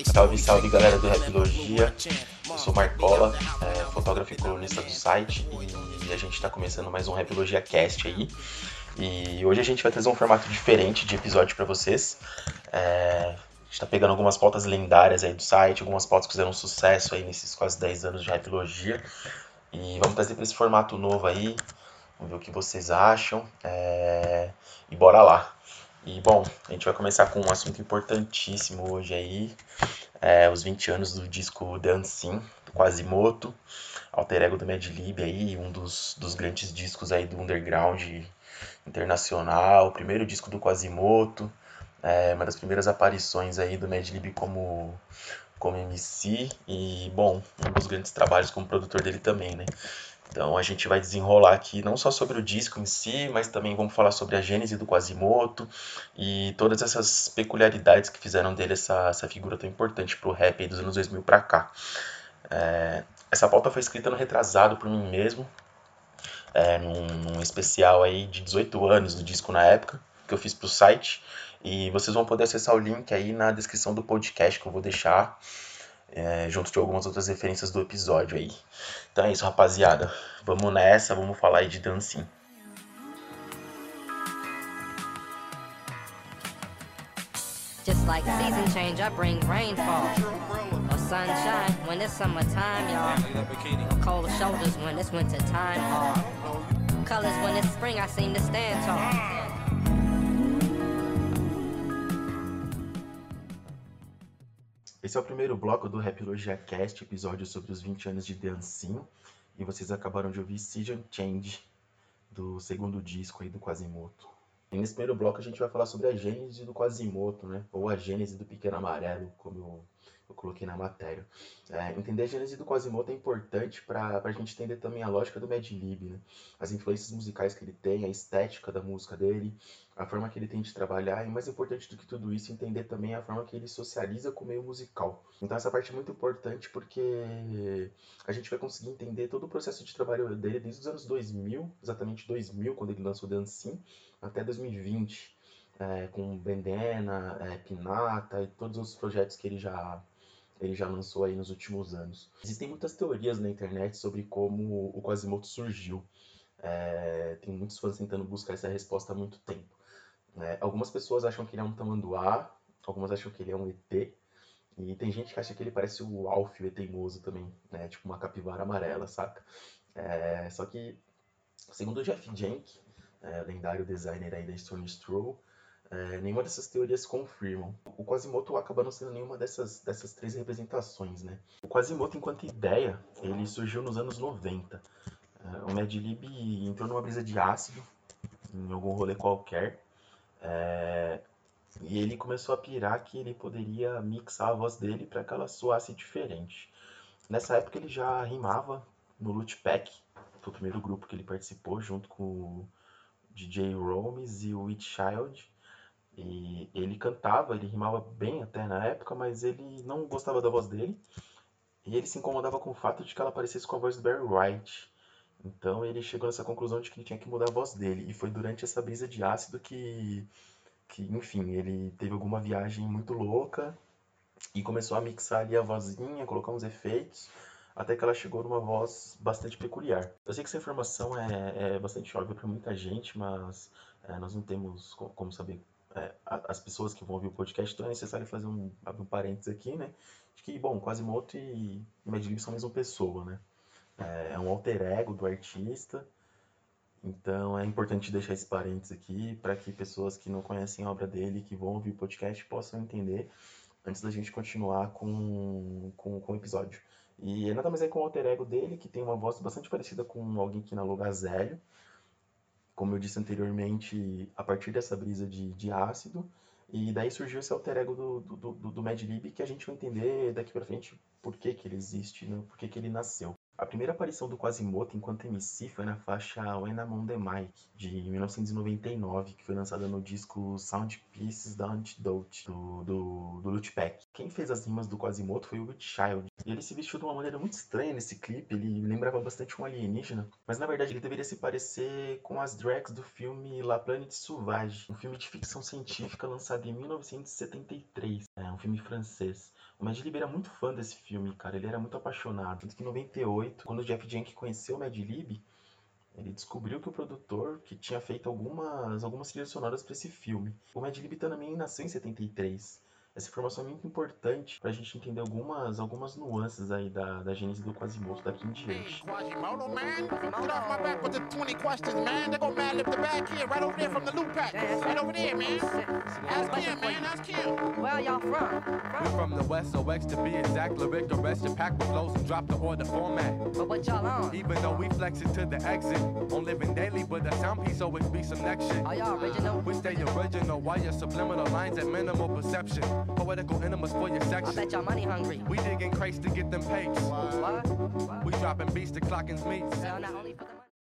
Salve, salve galera do Rapologia. Eu sou Marcola, é, fotógrafo e colunista do site e a gente está começando mais um Rapologia Cast aí. E hoje a gente vai trazer um formato diferente de episódio para vocês. É, a gente está pegando algumas pautas lendárias aí do site, algumas pautas que fizeram sucesso aí nesses quase 10 anos de Rapologia. E vamos trazer para esse formato novo aí. Vamos ver o que vocês acham. É, e bora lá. E bom, a gente vai começar com um assunto importantíssimo hoje aí, é, os 20 anos do disco Dancing, do Quasimoto, alter ego do Mad Lib aí, um dos, dos grandes discos aí do underground internacional, o primeiro disco do Quasimoto, é, uma das primeiras aparições aí do Mad Lib como, como MC e, bom, um dos grandes trabalhos como produtor dele também, né? Então a gente vai desenrolar aqui não só sobre o disco em si, mas também vamos falar sobre a gênese do Quasimoto e todas essas peculiaridades que fizeram dele essa, essa figura tão importante para o rap dos anos 2000 para cá. É, essa pauta foi escrita no retrasado por mim mesmo, é, num, num, especial aí de 18 anos do disco na época, que eu fiz para o site. E vocês vão poder acessar o link aí na descrição do podcast que eu vou deixar é, junto de algumas outras referências do episódio aí. Então é isso, rapaziada. Vamos nessa, vamos falar aí de dancinha. Just like season change, I bring rainfall or sunshine when it's summertime, y'all. Cold shoulders when it's winter time, colors when it's spring, I seem to stand tall. Esse é o primeiro bloco do Rapologia Cast, episódio sobre os 20 anos de Dancing. E vocês acabaram de ouvir Season Change, do segundo disco aí do Quasimoto. E nesse primeiro bloco a gente vai falar sobre a gênese do Quasimoto, né? Ou a gênese do Pequeno Amarelo, como eu eu coloquei na matéria. É, entender a gênese do Quasimoto é importante para a gente entender também a lógica do Mad Lib, né? as influências musicais que ele tem, a estética da música dele, a forma que ele tem de trabalhar, e mais importante do que tudo isso, entender também a forma que ele socializa com o meio musical. Então essa parte é muito importante porque a gente vai conseguir entender todo o processo de trabalho dele desde os anos 2000, exatamente 2000, quando ele lançou Dancing, até 2020. É, com Bendena, é, Pinata e todos os projetos que ele já ele já lançou aí nos últimos anos. Existem muitas teorias na internet sobre como o Quasimoto surgiu. É, tem muitos fãs tentando buscar essa resposta há muito tempo. É, algumas pessoas acham que ele é um tamanduá, algumas acham que ele é um ET, e tem gente que acha que ele parece o Alf, o teimoso também, né? Tipo uma capivara amarela, saca? É, só que, segundo o Jeff Jenk, é, lendário designer aí da Stone Stroll, é, nenhuma dessas teorias confirmam. O Quasimoto acaba não sendo nenhuma dessas, dessas três representações, né? O Quasimoto, enquanto ideia, ele surgiu nos anos 90. É, o Mad Lib entrou numa brisa de ácido, em algum rolê qualquer, é, e ele começou a pirar que ele poderia mixar a voz dele para que ela soasse diferente. Nessa época ele já rimava no Loot Pack, foi o primeiro grupo que ele participou, junto com o DJ Romes e o Witch Child. E ele cantava, ele rimava bem até na época, mas ele não gostava da voz dele. E ele se incomodava com o fato de que ela parecesse com a voz do Barry White. Então ele chegou nessa conclusão de que ele tinha que mudar a voz dele. E foi durante essa brisa de ácido que, que enfim, ele teve alguma viagem muito louca e começou a mixar ali a vozinha, colocar uns efeitos, até que ela chegou numa voz bastante peculiar. Eu sei que essa informação é, é bastante óbvia para muita gente, mas é, nós não temos como saber é, as pessoas que vão ouvir o podcast, então é necessário fazer um, abrir um parênteses aqui, né? De que, bom, Quasimoto e Mad são a mesma pessoa, né? É, é um alter ego do artista, então é importante deixar esse parênteses aqui para que pessoas que não conhecem a obra dele, que vão ouvir o podcast, possam entender antes da gente continuar com, com, com o episódio. E nada mais é com o alter ego dele, que tem uma voz bastante parecida com alguém que inalou gazelho, como eu disse anteriormente, a partir dessa brisa de, de ácido, e daí surgiu esse alter ego do, do, do, do Mad Lib que a gente vai entender daqui para frente por que, que ele existe, né? por que, que ele nasceu. A primeira aparição do Quasimoto enquanto MC foi na faixa When I'm on the Mic, de 1999, que foi lançada no disco Sound Pieces da Antidote, do, do, do Pack. Quem fez as rimas do Quasimodo foi o Rich Child. E ele se vestiu de uma maneira muito estranha nesse clipe, ele lembrava bastante um alienígena, mas na verdade ele deveria se parecer com as drags do filme La Planète Sauvage, um filme de ficção científica lançado em 1973, é um filme francês. O Mad Lib era muito fã desse filme, cara, ele era muito apaixonado. Tanto que em 98, quando o Jeff Jenkins conheceu o Mad Lib, ele descobriu que o produtor que tinha feito algumas, algumas trilhas sonoras para esse filme. O Mad Lib também nasceu em 73. Essa informação é muito importante para a gente entender algumas, algumas nuances aí da, da gênese do Quasimodo daqui em diante. Quasimodo, man! Get off my back with the 20 questions, man! They're gonna mad the back here, right over there from the loop pack. Right over there, man! Ask Kim, man! Ask Kim! Where y'all from? We're from the West, OX to be exact. Lyric, the rest, your pack with flows and drop the order format. But what y'all on? Even though we flex it to the exit, on living daily, but the sound piece always be some next shit. Are y'all original? We stay original, why your subliminal lines at minimal perception. Poetical enemas for your section. I bet y'all money hungry. We digging crates to get them. What? what? We dropping beats to clocking's meats.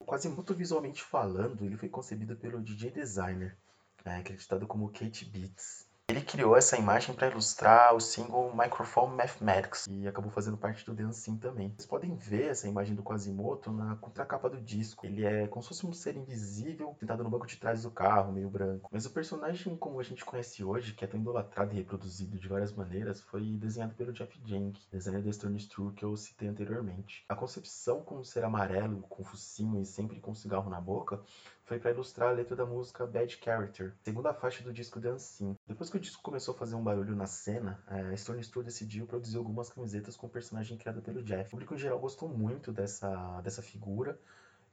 O Quasimoto visualmente falando, ele foi concebido pelo DJ Designer, é, acreditado como Kate Beats. Ele criou essa imagem para ilustrar o single Microphone Mathematics e acabou fazendo parte do Dancing também. Vocês podem ver essa imagem do Quasimoto na contracapa do disco. Ele é como se fosse um ser invisível sentado no banco de trás do carro, meio branco. Mas o personagem como a gente conhece hoje, que é tão idolatrado e reproduzido de várias maneiras, foi desenhado pelo Jeff Jenkins, designer da Stone True que eu citei anteriormente. A concepção como ser amarelo, com focinho e sempre com cigarro na boca foi para ilustrar a letra da música Bad Character, segunda faixa do disco Dancing. Depois que o disco começou a fazer um barulho na cena, a Stone Store decidiu produzir algumas camisetas com o personagem criado pelo Jeff. O público em geral gostou muito dessa, dessa figura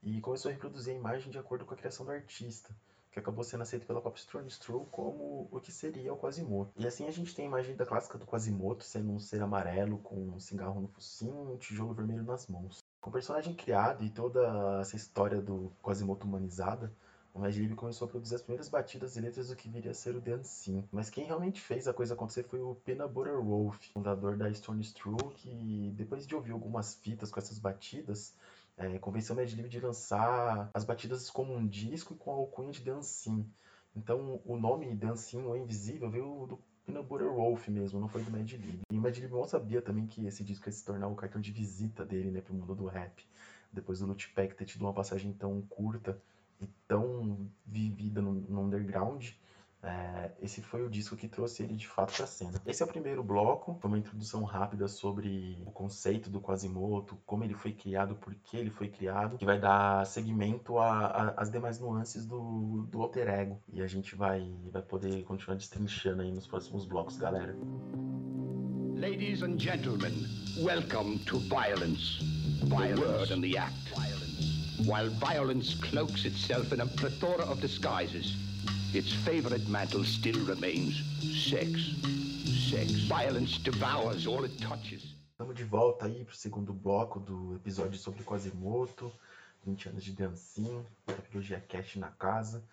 e começou a reproduzir a imagem de acordo com a criação do artista que acabou sendo aceito pela Pop Stone Stroll como o que seria o Quasimodo. E assim a gente tem a imagem da clássica do Quasimodo sendo um ser amarelo com um cigarro no focinho e um tijolo vermelho nas mãos. Com o personagem criado e toda essa história do Quasimodo humanizada, o Mad Lib começou a produzir as primeiras batidas e letras do que viria a ser o Dancing. Mas quem realmente fez a coisa acontecer foi o Peanut Butter Wolf, fundador da Stone True, que depois de ouvir algumas fitas com essas batidas, é, convenceu o Mad Lib de lançar as batidas como um disco e com a alcunha de Dancing. Então o nome Dancing, ou Invisível, veio do Peanut Butter Wolf mesmo, não foi do Mad Lib. E o Mad Lib mal sabia também que esse disco ia se tornar o cartão de visita dele, né, pro mundo do rap. Depois do Loot Pack ter tido uma passagem tão curta e tão no, no underground, é, esse foi o disco que trouxe ele de fato para a cena. Esse é o primeiro bloco, foi uma introdução rápida sobre o conceito do Quasimoto, como ele foi criado, por que ele foi criado, que vai dar seguimento às demais nuances do, do alter ego. E a gente vai, vai poder continuar destrinchando aí nos próximos blocos, galera. Ladies and gentlemen, welcome to violence. Violence. The word and the act. Violence. While violence cloaks itself in a plethora of disguises. Its favorite mantle still remains sex. Sex. Violence devours all it touches. Estamos de volta aí pro segundo bloco do episódio sobre Quasimoto, 20 anos de dancinho, trilogia Cast na casa.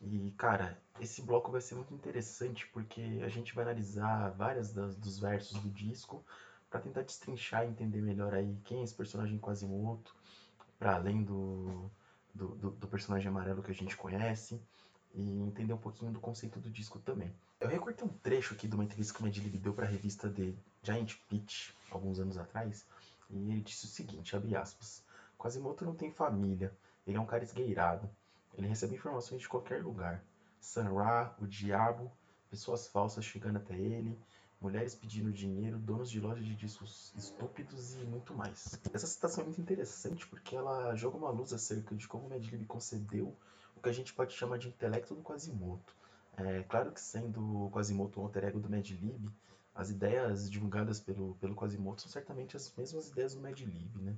E, cara, esse bloco vai ser muito interessante porque a gente vai analisar várias dos versos do disco para tentar destrinchar e entender melhor aí quem é esse personagem Quasimoto, para além do, do, do, do personagem amarelo que a gente conhece e entender um pouquinho do conceito do disco também. Eu recortei um trecho aqui de uma entrevista que o Medlib deu para a revista The Giant Pitch, alguns anos atrás, e ele disse o seguinte, abre aspas, Quasimoto não tem família, ele é um cara esgueirado, ele recebe informações de qualquer lugar, Sun Ra, o diabo, pessoas falsas chegando até ele, mulheres pedindo dinheiro, donos de lojas de discos estúpidos e muito mais. Essa citação é muito interessante porque ela joga uma luz acerca de como o Medlib concedeu que a gente pode chamar de intelecto do Quasimoto. É, claro que sendo o Quasimoto um alter ego do Madlib, as ideias divulgadas pelo, pelo Quasimoto são certamente as mesmas ideias do Madlib, né?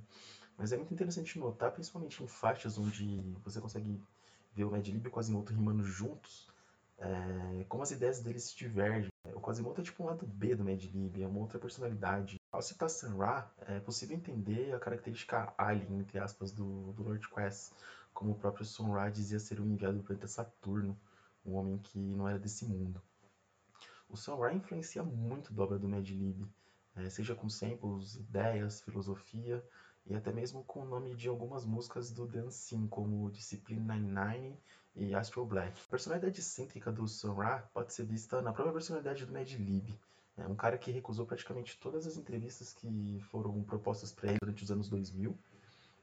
Mas é muito interessante notar, principalmente em faixas onde você consegue ver o Madlib e o Quasimoto rimando juntos, é, como as ideias deles se divergem. O Quasimoto é tipo um lado B do Madlib, é uma outra personalidade. Ao citar Sun Ra, é possível entender a característica alien, entre aspas, do, do Lord Quest, como o próprio Sun Ra dizia ser o enviado do planeta Saturno, um homem que não era desse mundo. O Sun Ra influencia muito a obra do Mad Lib, é, seja com samples, ideias, filosofia e até mesmo com o nome de algumas músicas do Dancing, como Discipline 99 e Astro Black. A personalidade excêntrica do Sun Ra pode ser vista na própria personalidade do Mad Lib, É um cara que recusou praticamente todas as entrevistas que foram propostas para ele durante os anos 2000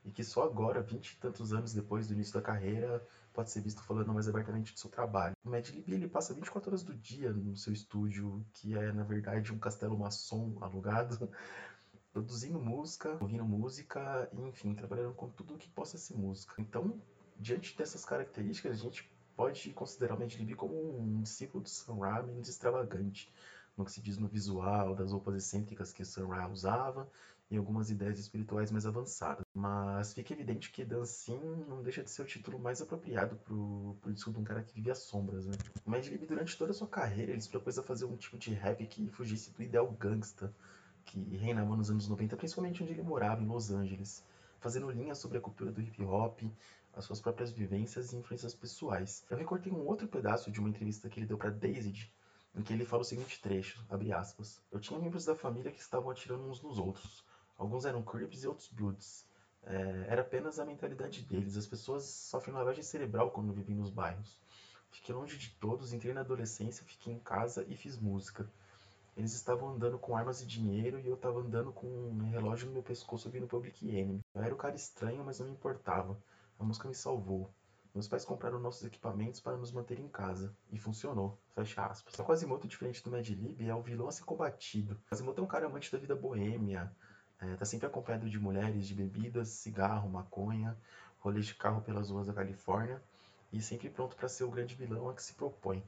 e que só agora, vinte e tantos anos depois do início da carreira, pode ser visto falando mais abertamente do seu trabalho. O Madlib ele passa 24 horas do dia no seu estúdio, que é na verdade um castelo maçom alugado, produzindo música, ouvindo música, enfim, trabalhando com tudo que possa ser música. Então, diante dessas características, a gente pode considerar o Madlib como um discípulo do Sam Ra menos extravagante, no que se diz no visual, das roupas excêntricas que o Sam Ra usava e algumas ideias espirituais mais avançadas. Mas fica evidente que Dancing não deixa de ser o título mais apropriado pro, pro disco de um cara que vive às sombras, né? Mas Lib, durante toda a sua carreira, ele se propôs a fazer um tipo de rap que fugisse do ideal gangsta que reinava nos anos 90, principalmente onde ele morava, em Los Angeles, fazendo linhas sobre a cultura do hip hop, as suas próprias vivências e influências pessoais. Eu recortei um outro pedaço de uma entrevista que ele deu para Daisy, em que ele fala o seguinte trecho, abre aspas, Eu tinha membros da família que estavam atirando uns nos outros. Alguns eram Crips e outros Bloods. É, era apenas a mentalidade deles. As pessoas sofrem lavagem cerebral quando vivem nos bairros. Fiquei longe de todos, entrei na adolescência, fiquei em casa e fiz música. Eles estavam andando com armas e dinheiro e eu estava andando com um relógio no meu pescoço ouvindo Public Enemy. Eu era o cara estranho, mas não me importava. A música me salvou. Meus pais compraram nossos equipamentos para nos manter em casa. E funcionou. Fecha aspas. O diferente do Mad Lib, é o vilão a ser combatido. O Quasimodo é um cara amante da vida boêmia. É, tá sempre acompanhado de mulheres, de bebidas, cigarro, maconha, rolês de carro pelas ruas da Califórnia. E sempre pronto para ser o grande vilão a que se propõe.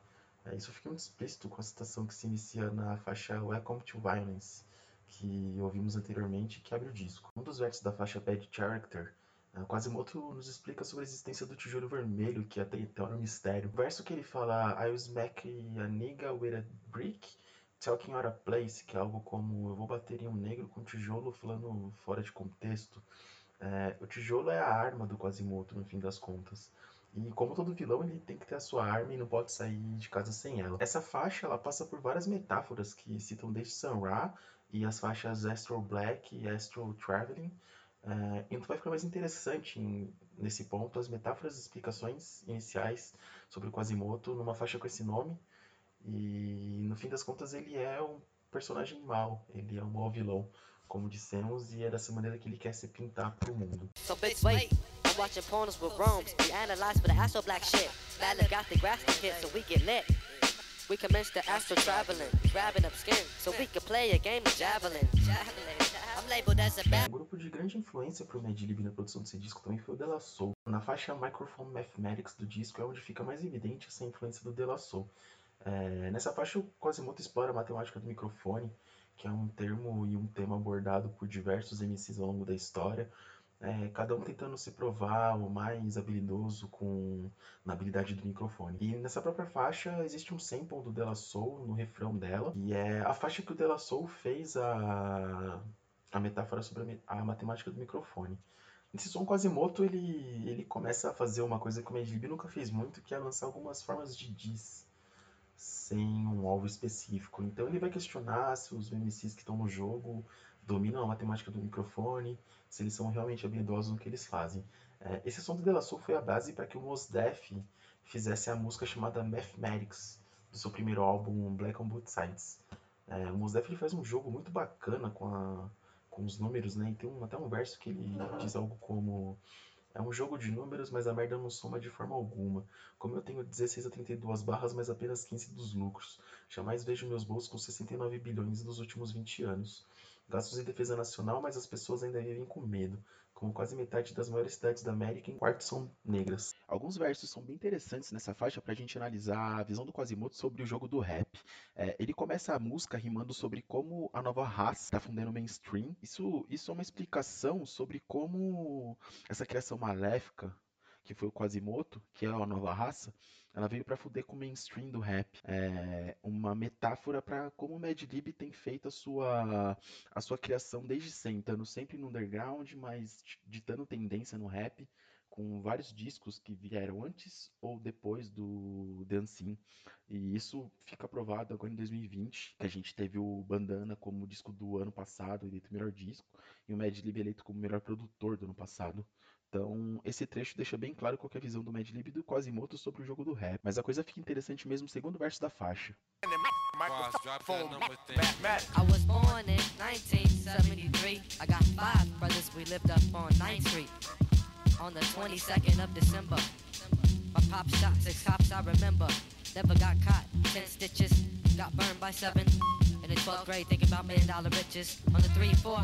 É, isso fica muito explícito com a citação que se inicia na faixa Welcome to Violence, que ouvimos anteriormente que abre o disco. Um dos versos da faixa Bad Character é, Quasimodo nos explica sobre a existência do tijolo vermelho, que até então era um mistério. O verso que ele fala I smack a nigga with a brick, talking out of place, que é algo como eu vou bater em um negro com tijolo falando fora de contexto. É, o tijolo é a arma do Quasimodo, no fim das contas. E como todo vilão, ele tem que ter a sua arma e não pode sair de casa sem ela. Essa faixa, ela passa por várias metáforas que citam desde Sun Ra e as faixas Astral Black e Astral Traveling, Uh, então vai ficar mais interessante em, nesse ponto as metáforas e explicações iniciais sobre o Quasimodo numa faixa com esse nome. E no fim das contas ele é um personagem mau, ele é um mau vilão, como dissemos, e é dessa maneira que ele quer se pintar pro mundo. So bitch, wait. I'm watching pornos with. We analyze for the astro black shit. Got the grass to hit so we get lit. We commence the astro traveling, grabbing up skin so we can play a game of javelin. javelin. Um grupo de grande influência para o Madlib na produção desse disco também foi o De La Soul. Na faixa Microphone Mathematics do disco é onde fica mais evidente essa influência do De La Soul. É, nessa faixa o Quasimodo explora a matemática do microfone, que é um termo e um tema abordado por diversos MCs ao longo da história, é, cada um tentando se provar o mais habilidoso com na habilidade do microfone. E nessa própria faixa existe um sample do De La Soul no refrão dela, e é a faixa que o De La Soul fez a a metáfora sobre a, matemática do microfone. Nesse som Quasimoto, ele, ele começa a fazer uma coisa que o Medlib nunca fez muito, que é lançar algumas formas de diz sem um alvo específico. Então ele vai questionar se os MCs que estão no jogo dominam a matemática do microfone, se eles são realmente habilidosos no que eles fazem. É, esse som do De La Soul foi a base para que o Mos Def fizesse a música chamada Mathematics, do seu primeiro álbum Black on Both Sides. É, o Mos Def faz um jogo muito bacana com a com os números, né? E tem um, até um verso que ele diz algo como é um jogo de números, mas a merda não soma de forma alguma. Como eu tenho 16 a 32 barras, mas apenas 15 dos lucros. Jamais vejo meus bolsos com 69 bilhões dos últimos 20 anos. Gastos em defesa nacional, mas as pessoas ainda vivem com medo como quase metade das maiores cidades da América em quarto são negras. Alguns versos são bem interessantes nessa faixa para a gente analisar a visão do Quasimodo sobre o jogo do rap. É, ele começa a música rimando sobre como a nova raça está fundando o mainstream. Isso, isso é uma explicação sobre como essa criação maléfica que foi o Quasimoto, que é a nova raça, ela veio para fuder com o mainstream do rap. É uma metáfora para como o Mad Lib tem feito a sua, a sua criação desde sempre, estando sempre no underground, mas ditando tendência no rap, com vários discos que vieram antes ou depois do Dancing. E isso fica provado agora em 2020, que a gente teve o Bandana como disco do ano passado, eleito melhor disco, e o Mad Lib eleito como melhor produtor do ano passado. Então, esse trecho deixa bem claro qual é a visão do Madlib e do Quasimoto sobre o jogo do rap. Mas a coisa fica interessante mesmo segundo verso da faixa. I was born in 1973. I got five brothers, we lived up on 9th Street on the 22nd of December. My pop shot six cops, I remember. Never got caught, 10 stitches, got burned by seven. In the 12th grade, thinking about million dollar riches. On the 3 4,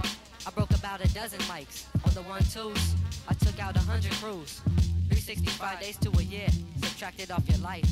I broke about a dozen mics. On the 1 2s, I took out a 100 crews. 365 days to a year, subtracted off your life.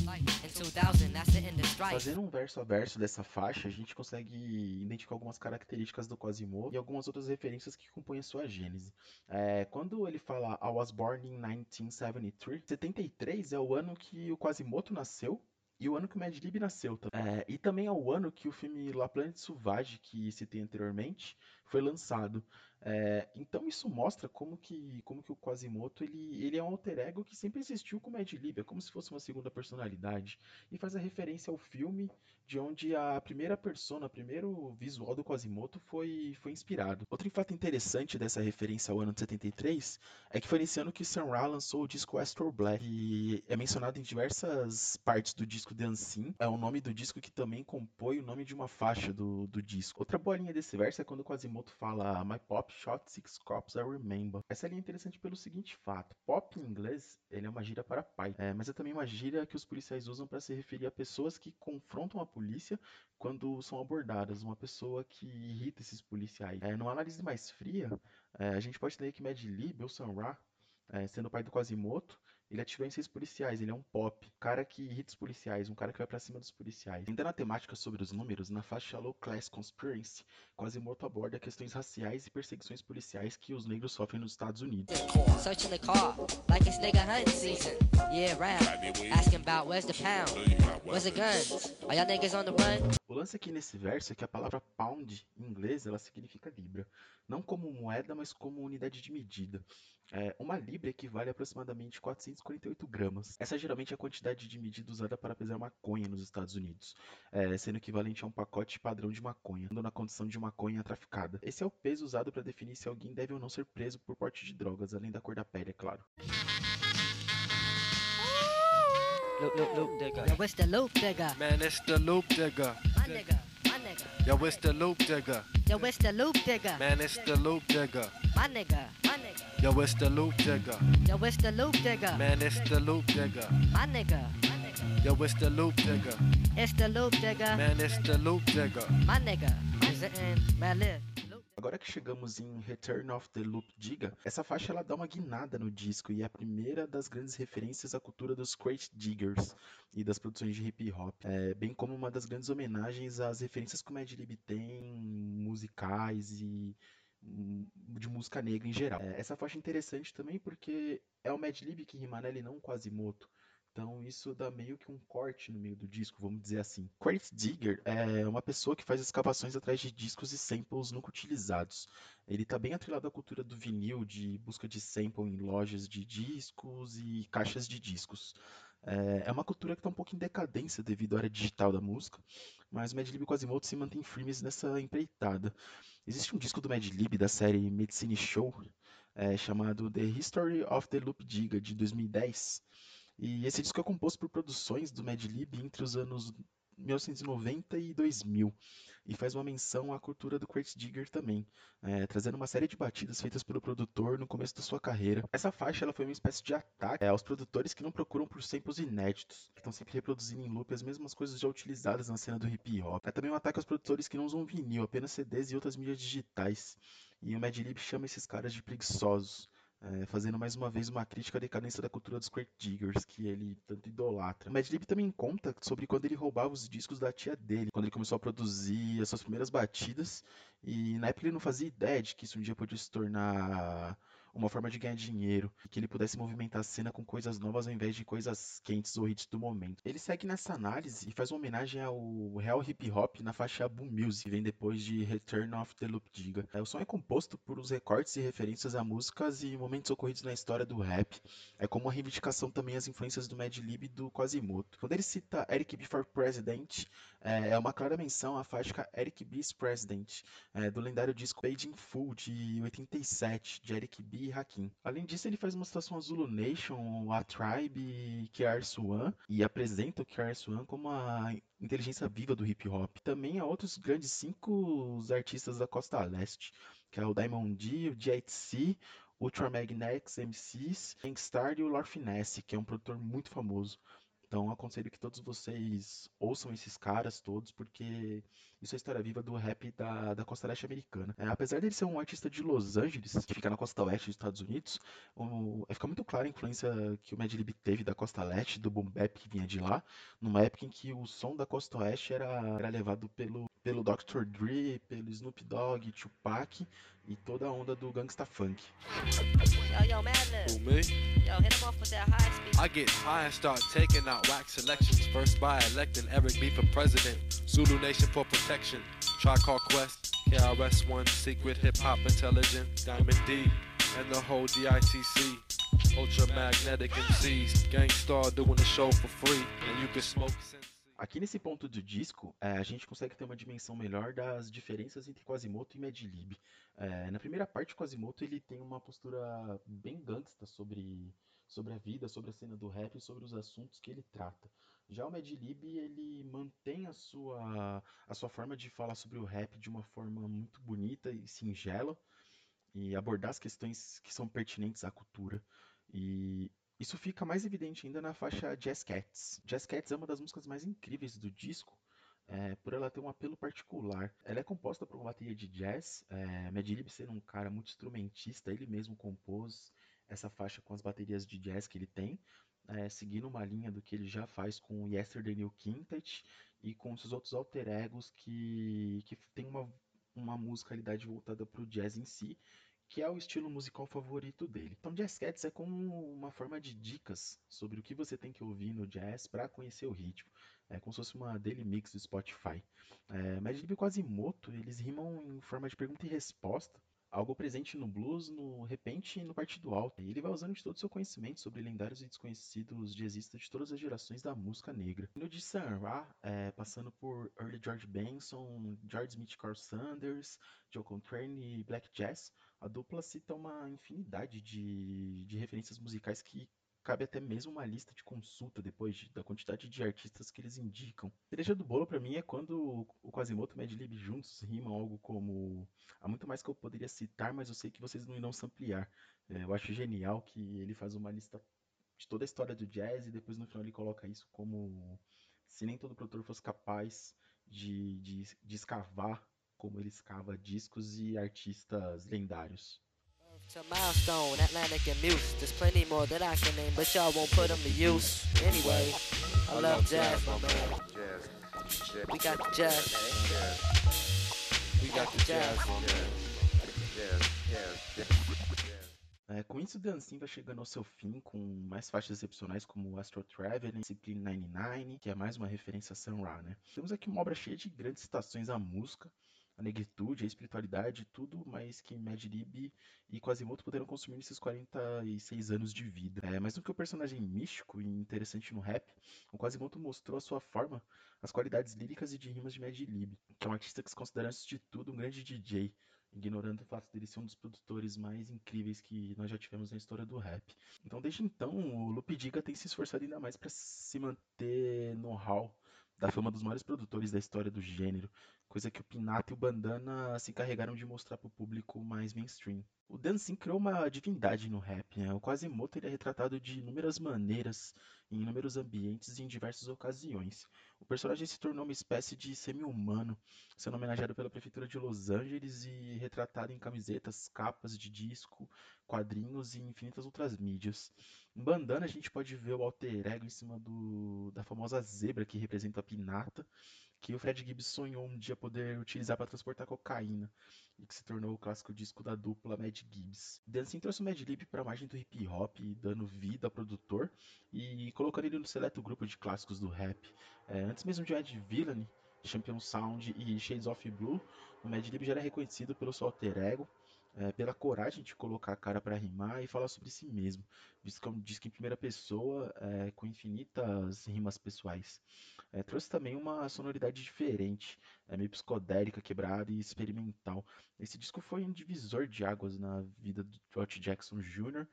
In 2000, that's the end of strife. Fazendo um verso a verso dessa faixa, a gente consegue identificar algumas características do Quasimodo e algumas outras referências que compõem a sua gênese. É, quando ele fala I was born in 1973, 73 é o ano que o Quasimodo nasceu e o ano que o Mad Lib nasceu também. É, e também é o ano que o filme La Planète Sauvage, que citei anteriormente, foi lançado. É, então isso mostra como que, como que o Quasimoto ele, ele é um alter ego que sempre existiu com o Mad Lib, é como se fosse uma segunda personalidade. E faz a referência ao filme de onde a primeira persona, o primeiro visual do Quasimoto foi, foi inspirado. Outro fato interessante dessa referência ao ano de 73 é que foi nesse ano que Sam Ra lançou o disco Astro Black, que é mencionado em diversas partes do disco The Unseen. É o nome do disco que também compõe o nome de uma faixa do, do disco. Outra bolinha desse verso é quando o Quasimoto fala My Pop Shot Six Cops I Remember. Essa linha é interessante pelo seguinte fato. Pop em inglês ele é uma gíria para pai, é, mas é também uma gíria que os policiais usam para se referir a pessoas que confrontam a polícia quando são abordadas, uma pessoa que irrita esses policiais. É, numa análise mais fria, é, a gente pode entender que Mad Lib ou Sam Ra, é, sendo pai do Quasimoto, ele atirou em seis policiais, ele é um pop, um cara que irrita os policiais, um cara que vai pra cima dos policiais. Ainda na temática sobre os números, na faixa Low Class Conspiracy, Quasimoto aborda questões raciais e perseguições policiais que os negros sofrem nos Estados Unidos. Searching the car like it's nigga hunting season. Yeah, round. Asking about where's the pound? Where's the guns? Are y'all niggas on the run? O lance aqui nesse verso é que a palavra pound em inglês ela significa libra, não como moeda, mas como unidade de medida. É, uma libra equivale a aproximadamente 448 gramas. Essa geralmente é a quantidade de medida usada para pesar maconha nos Estados Unidos, é, sendo equivalente a um pacote padrão de maconha, dando na condição de maconha traficada. Esse é o peso usado para definir se alguém deve ou não ser preso por porte de drogas, além da cor da pele, é claro. Loop, loop, loop, digger. Yo, what's the loop, digger? Man, it's the loop digger. My nigga, my nigga. Yo, it's the loop digger. Yo, what's the loop, digger? Man, it's the loop digger. My nigga, my nigga. Yo, it's the loop digger. Yo, what's the loop, digger? Man, it's the loop digger. My nigga. Yo, it's the loop digger. It's the loop, digger. Man, it's the loop digger. My nigga. Is it in Malib? Agora que chegamos em Return of the Loop Digga, essa faixa ela dá uma guinada no disco e é a primeira das grandes referências à cultura dos crate diggers e das produções de hip hop, é, bem como uma das grandes homenagens às referências que o Mad Lib tem musicais e hum, de música negra em geral. É, essa faixa é interessante também porque é o Mad Lib que rima nela e não o Quasimoto. Então isso dá meio que um corte no meio do disco, vamos dizer assim. Crate Digger é uma pessoa que faz escavações atrás de discos e samples nunca utilizados. Ele está bem atrelado à cultura do vinil, de busca de sample em lojas de discos e caixas de discos. É, é uma cultura que está um pouco em decadência devido à era digital da música, mas o Madlib e Quasimodo se mantém firmes nessa empreitada. Existe um disco do Madlib da série Medicine Show é, chamado The History of the Loop Digger de 2010 e esse disco é composto por produções do Mad Lib entre os anos 1990 e 2000 e faz uma menção à cultura do Crate Digger também, é, trazendo uma série de batidas feitas pelo produtor no começo da sua carreira. Essa faixa ela foi uma espécie de ataque é, aos produtores que não procuram por samples inéditos, que estão sempre reproduzindo em loop as mesmas coisas já utilizadas na cena do hip hop. É também um ataque aos produtores que não usam vinil, apenas CDs e outras mídias digitais. E o Mad Lib chama esses caras de preguiçosos é, fazendo mais uma vez uma crítica à decadência da cultura dos Crate Diggers, que ele tanto idolatra. Mad Lib também conta sobre quando ele roubava os discos da tia dele, quando ele começou a produzir as suas primeiras batidas, e na época ele não fazia ideia de que isso um dia podia se tornar uma forma de ganhar dinheiro que ele pudesse movimentar a cena com coisas novas ao invés de coisas quentes ou hits do momento. Ele segue nessa análise e faz uma homenagem ao real hip hop na faixa Boom Music, que vem depois de Return of the Loop Digga. É, o som é composto por os recortes e referências a músicas e momentos ocorridos na história do rap. É como uma reivindicação também às influências do Mad Lib e do Quasimoto. Quando ele cita Eric B. for President, é, é uma clara menção à faixa Eric B's President, é, do lendário disco Paid in Full de 87, de Eric B e Hakim. Além disso, ele faz uma citação a Zulu Nation, a Tribe e KRS-One e apresenta o KRS-One como a inteligência viva do hip hop. Também há outros grandes cinco artistas da costa leste, que é o Diamond D, o DITC, Ultramagnetics MCs, Gangstar e o Lord Finesse, que é um produtor muito famoso. Então aconselho que todos vocês ouçam esses caras todos, porque isso é a história viva do rap da, da costa leste americana. É, apesar dele ser um artista de Los Angeles, que fica na costa oeste dos Estados Unidos, o, é, fica muito clara a influência que o Mad Lib teve da costa leste, do boom bap que vinha de lá, numa época em que o som da costa oeste era, era levado pelo, pelo Dr. Dre, pelo Snoop Dogg, Tupac e toda a onda do gangsta funk. Yo, yo, Madlib. Who, me? Yo, hit him off with that high speed. I get high and start taking out wax selections. First by electing Eric B for president. Zulu Nation for protection. Tricar Quest. KRS-One. Secret Hip Hop. Diamond D. And the whole DITC. Ultramagnetic MCs. Gangstar doing the show for free. And you can smoke. Aqui nesse ponto do disco, é, a gente consegue ter uma dimensão melhor das diferenças entre Quasimoto e Madlib. É, na primeira parte, Quasimoto ele tem uma postura bem gangsta sobre, sobre a vida, sobre a cena do rap e sobre os assuntos que ele trata. Já o Madlib ele mantém a sua, a sua forma de falar sobre o rap de uma forma muito bonita e singela e abordar as questões que são pertinentes à cultura. E isso fica mais evidente ainda na faixa Jazz Cats. Jazz Cats é uma das músicas mais incríveis do disco, é, por ela ter um apelo particular. Ela é composta por uma bateria de jazz, é, Madlib sendo um cara muito instrumentista, ele mesmo compôs essa faixa com as baterias de jazz que ele tem, é, seguindo uma linha do que ele já faz com o Yesterday New Quintet e com seus outros alter egos que, que tem uma, uma musicalidade voltada para o jazz em si, que é o estilo musical favorito dele. Então, Jazz Cats é como uma forma de dicas sobre o que você tem que ouvir no jazz para conhecer o ritmo. É como se fosse uma daily mix do Spotify. É, Madlib e Quasimoto, eles rimam em forma de pergunta e resposta, algo presente no blues, no repente e no partido alto. E ele vai usando de todo o seu conhecimento sobre lendários e desconhecidos jazzistas de todas as gerações da música negra. No de Sun Ra, é, passando por Early George Benson, George Smith Carl Sanders, Joe Coltrane e Black Jazz, a dupla cita uma infinidade de, de referências musicais que cabe até mesmo uma lista de consulta depois de, da quantidade de artistas que eles indicam. Cereja do bolo para mim é quando o Quasimoto e o Madlib juntos rimam algo como há muito mais que eu poderia citar, mas eu sei que vocês não irão se ampliar. É, eu acho genial que ele faz uma lista de toda a história do jazz e depois no final ele coloca isso como se nem todo produtor fosse capaz de, de, de escavar como ele escava discos e artistas lendários. To milestone, Atlantic and Muse. There's plenty more that I can name, but y'all won't put them to use. Anyway, I love jazz, my man. We got the jazz. We got the jazz. É, com isso, Dancing vai chegando ao seu fim, com mais faixas excepcionais como Astro Traveler, Discipline 99, que é mais uma referência a Sun Ra, né? Temos aqui uma obra cheia de grandes citações à música, a negritude, a espiritualidade, tudo, mas que Madlib e Quasimoto puderam consumir nesses 46 anos de vida. É, mais do que o personagem místico e interessante no rap, o Quasimoto mostrou a sua forma, as qualidades líricas e de rimas de Madlib, que é um artista que se considera, antes de tudo, um grande DJ, ignorando o fato dele ser um dos produtores mais incríveis que nós já tivemos na história do rap. Então, desde então, o Lupe Diga tem se esforçado ainda mais para se manter no hall da fama dos maiores produtores da história do gênero, coisa que o Pinato e o Bandana se encarregaram de mostrar para o público mais mainstream. O Dancing criou uma divindade no rap, né? o Quasimoto ele é retratado de inúmeras maneiras, em inúmeros ambientes e em diversas ocasiões. O personagem se tornou uma espécie de semi-humano, sendo homenageado pela prefeitura de Los Angeles e retratado em camisetas, capas de disco, quadrinhos e infinitas outras mídias. Em Bandana a gente pode ver o alter ego em cima do, da famosa zebra que representa a pinata, que o Fred Gibbs sonhou um dia poder utilizar para transportar cocaína, e que se tornou o clássico disco da dupla Mad Gibbs. Dancing trouxe o Mad Lib para a margem do hip hop, dando vida ao produtor e colocando ele no seleto grupo de clássicos do rap. É, antes mesmo de Ed Villain, Champion Sound e Shades of Blue, o Mad Lib já era reconhecido pelo seu alter ego, é, pela coragem de colocar a cara para rimar e falar sobre si mesmo, visto que é um disco em primeira pessoa é, com infinitas rimas pessoais. É, trouxe também uma sonoridade diferente, é, meio psicodélica, quebrada e experimental. Esse disco foi um divisor de águas na vida do George Jackson Jr.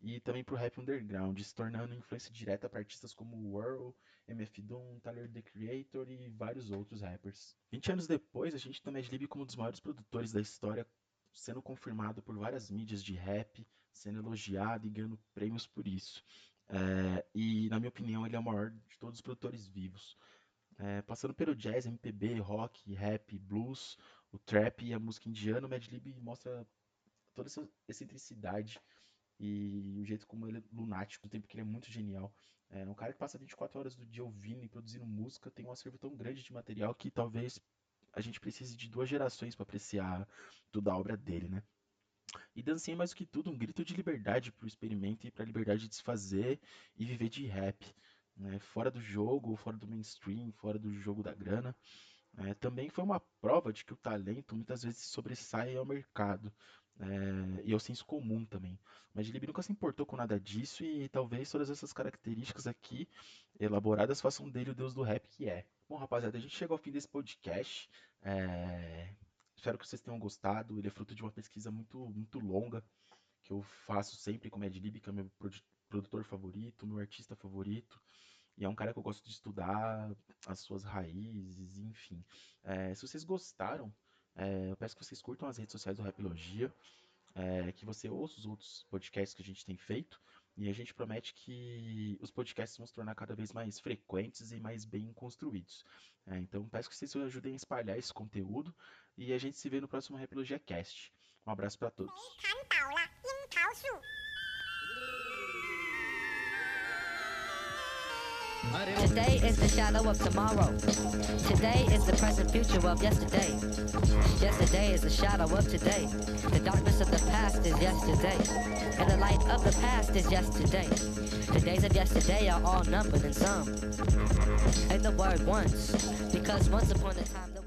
e também para o rap underground, se tornando influência direta para artistas como Whirl, MF Doom, Tyler the Creator e vários outros rappers. 20 anos depois, a gente tem Mad Lib como um dos maiores produtores da história sendo confirmado por várias mídias de rap, sendo elogiado e ganhando prêmios por isso. É, e, na minha opinião, ele é o maior de todos os produtores vivos. É, passando pelo jazz, MPB, rock, rap, blues, o trap e a música indiana, o Madlib mostra toda essa excentricidade e o jeito como ele é lunático, o tempo que ele é muito genial. É um cara que passa 24 horas do dia ouvindo e produzindo música, tem um acervo tão grande de material que talvez a gente precise de duas gerações para apreciar toda a obra dele, né? E Dancinha é mais do que tudo um grito de liberdade para o experimento e para a liberdade de se fazer e viver de rap, né? fora do jogo, fora do mainstream, fora do jogo da grana. É, também foi uma prova de que o talento muitas vezes sobressai ao mercado é, e ao senso comum também. Mas Lib nunca se importou com nada disso e talvez todas essas características aqui elaboradas façam dele o deus do rap que é. Bom, rapaziada, a gente chegou ao fim desse podcast. É... Espero que vocês tenham gostado. Ele é fruto de uma pesquisa muito, muito longa que eu faço sempre com o Madlib, que é meu produtor favorito, meu artista favorito. E é um cara que eu gosto de estudar as suas raízes, enfim. É, se vocês gostaram, é, eu peço que vocês curtam as redes sociais do Rapilogia, é, que você ouça os outros podcasts que a gente tem feito. E a gente promete que os podcasts vão se tornar cada vez mais frequentes e mais bem construídos. É, então peço que vocês ajudem a espalhar esse conteúdo e a gente se vê no próximo Repilogia Cast. Um abraço para todos. Today is the shadow of tomorrow. Today is the present future of yesterday. Yesterday is the shadow of today. The darkness of the past is yesterday. And the light of the past is yesterday. The days of yesterday are all numbered and some. And the word once. Because once upon a time